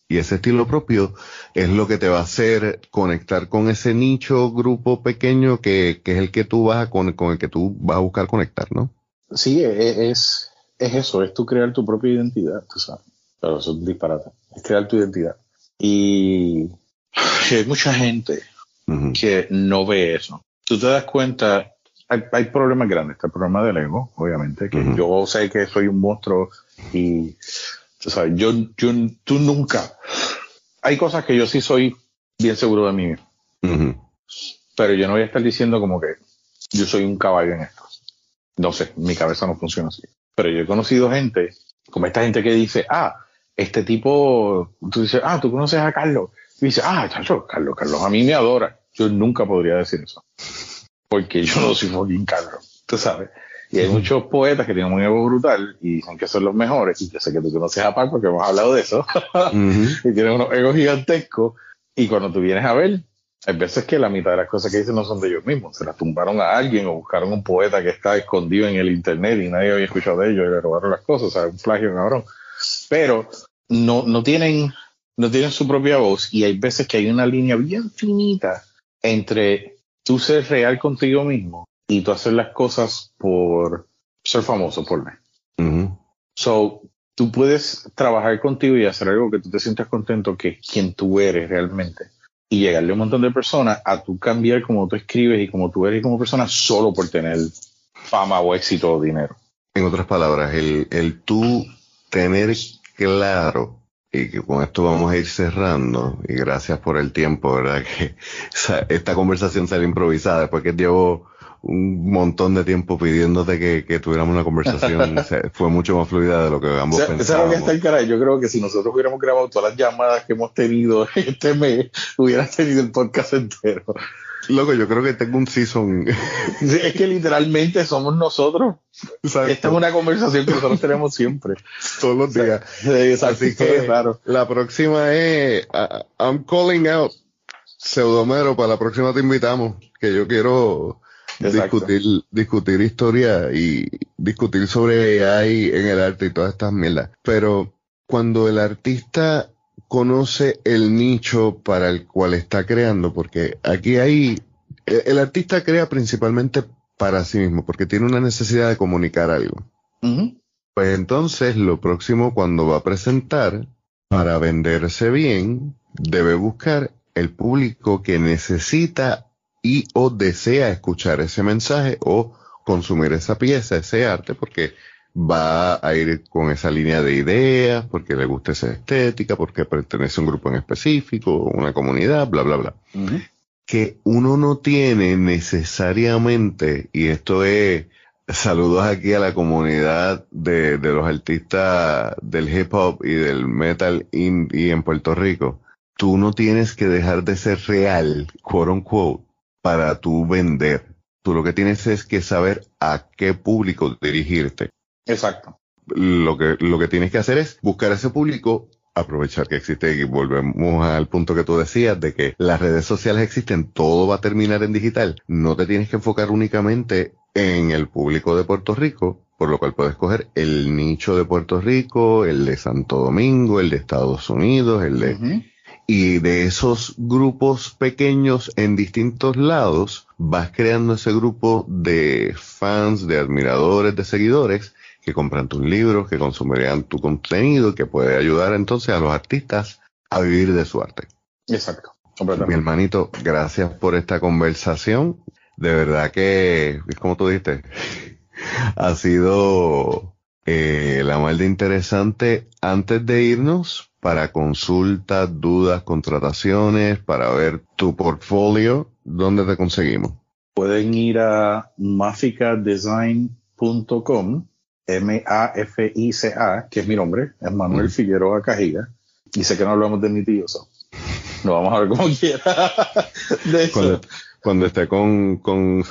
Y ese estilo propio es lo que te va a hacer conectar con ese nicho, grupo pequeño que, es el que tú vas a con, el que tú vas a buscar conectar, ¿no? Sí, e, e, es, es eso, es tú crear tu propia identidad, tú sabes. Pero eso es disparate. Es crear tu identidad. Y hay mucha gente que no ve eso. Tú te das cuenta, hay, problemas grandes. Está el problema del ego, obviamente, que yo sé que soy un monstruo y, tú sabes, yo, yo, tú nunca. Hay cosas que yo sí soy bien seguro de mí Pero yo no voy a estar diciendo como que yo soy un caballo en esto. No sé, mi cabeza no funciona así. Pero yo he conocido gente, como esta gente que dice, ah, este tipo, tú dices, ah, tú conoces a Carlos y dice, ah, chacho, Carlos, Carlos a mí me adora. Yo nunca podría decir eso. Porque yo no soy fucking Carlos, tú sabes. Y hay muchos poetas que tienen un ego brutal y dicen que son los mejores. Y yo sé que tú conoces a Paco, porque hemos hablado de eso. y tienen unos egos gigantescos. Y cuando tú vienes a ver, hay veces que la mitad de las cosas que dicen no son de ellos mismos. Se las tumbaron a alguien o buscaron un poeta que está escondido en el internet y nadie había escuchado de ellos y le robaron las cosas. O sea, un plagio cabrón. Pero no, no tienen no tienen su propia voz y hay veces que hay una línea bien finita entre tú ser real contigo mismo y tú hacer las cosas por ser famoso por mí. So, tú puedes trabajar contigo y hacer algo que tú te sientas contento que es quien tú eres realmente y llegarle a un montón de personas a tú cambiar como tú escribes y como tú eres como persona solo por tener fama o éxito o dinero. En otras palabras, el, el tú tener claro y que con esto vamos a ir cerrando. Y gracias por el tiempo, ¿verdad? Que esta conversación sale improvisada después que llevo un montón de tiempo pidiéndote que, que tuviéramos una conversación. fue mucho más fluida de lo que ambos o pensábamos. está el caray. Yo creo que si nosotros hubiéramos grabado todas las llamadas que hemos tenido este mes, hubieras tenido el podcast entero. Loco, yo creo que tengo un season. es que literalmente somos nosotros. Esta es una conversación que nosotros tenemos siempre. Todos los días. Así que claro. la próxima es uh, I'm calling out Pseudomero. Para la próxima te invitamos. Que yo quiero discutir, discutir historia y discutir sobre AI en el arte y todas estas mierdas. Pero cuando el artista conoce el nicho para el cual está creando, porque aquí hay, el, artista crea principalmente para sí mismo, porque tiene una necesidad de comunicar algo. Pues entonces lo próximo cuando va a presentar, para venderse bien, debe buscar el público que necesita y o desea escuchar ese mensaje o consumir esa pieza, ese arte, porque va a ir con esa línea de ideas, porque le gusta esa estética, porque pertenece a un grupo en específico, una comunidad, bla, bla, bla. Que uno no tiene necesariamente, y esto es saludos aquí a la comunidad de, de los artistas del hip hop y del metal indie en Puerto Rico, tú no tienes que dejar de ser real, quote unquote, para tú vender. Tú lo que tienes es que saber a qué público dirigirte. Exacto. Lo que, lo que tienes que hacer es buscar a ese público, aprovechar que existe y volvemos al punto que tú decías de que las redes sociales existen, todo va a terminar en digital. No te tienes que enfocar únicamente en el público de Puerto Rico, por lo cual puedes coger el nicho de Puerto Rico, el de Santo Domingo, el de Estados Unidos, el de... Y de esos grupos pequeños en distintos lados, vas creando ese grupo de fans, de admiradores, de seguidores, que compran tus libros, que consumirían tu contenido, que puede ayudar entonces a los artistas a vivir de su arte. Exacto. Mi hermanito, gracias por esta conversación. de verdad que, es como tú dijiste, ha sido eh, la más de interesante antes de irnos para consultas, dudas, contrataciones, para ver tu portfolio, ¿dónde te conseguimos? Pueden ir a maficadesign.com, M-A-F-I-C-A, que es mi nombre, es Manuel Figueroa Cajiga, y sé que no hablamos de mi tío, so. lo vamos a ver como quiera. de eso cuando esté con, con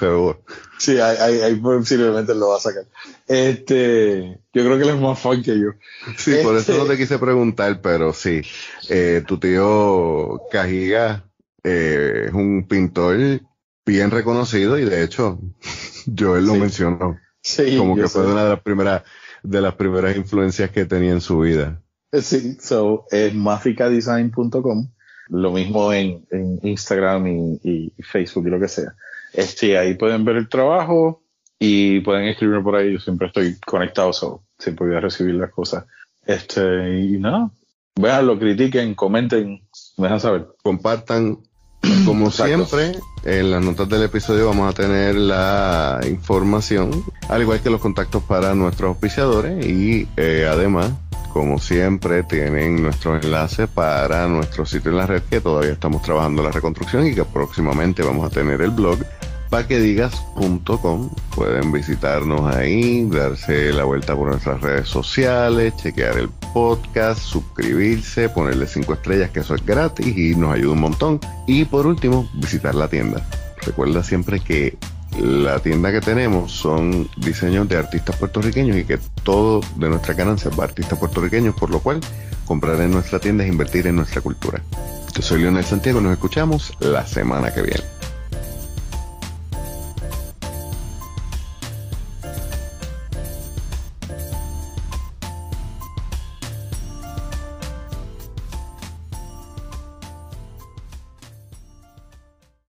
Sí, ahí, ahí, posiblemente lo va a sacar. Este, yo creo que él es más fan que yo. Sí, por eso no te este quise preguntar, pero sí. Eh, tu tío Cajiga eh, es un pintor bien reconocido y de hecho, yo él lo mencionó. Sí, como que fue una de las primeras, de las primeras influencias que tenía en su vida. Sí, so, es maficadesign.com lo mismo en, Instagram y, Facebook y lo que sea. Este, ahí pueden ver el trabajo y pueden escribirme por ahí. Yo siempre estoy conectado, so, siempre voy a recibir las cosas. Este, y nada, lo critiquen, comenten, me dejan saber. Compartan. Como siempre, en las notas del episodio vamos a tener la información, al igual que los contactos para nuestros auspiciadores y eh, además como siempre, tienen nuestro enlace para nuestro sitio en la red que todavía estamos trabajando la reconstrucción y que próximamente vamos a tener el blog paquedigas.com. Pueden visitarnos ahí, darse la vuelta por nuestras redes sociales, chequear el podcast, suscribirse, ponerle cinco estrellas, que eso es gratis y nos ayuda un montón. Y por último, visitar la tienda. Recuerda siempre que la tienda que tenemos son diseños de artistas puertorriqueños y que todo de nuestra ganancia va a artistas puertorriqueños, por lo cual comprar en nuestra tienda es invertir en nuestra cultura. Yo soy Leonel Santiago, nos escuchamos la semana que viene.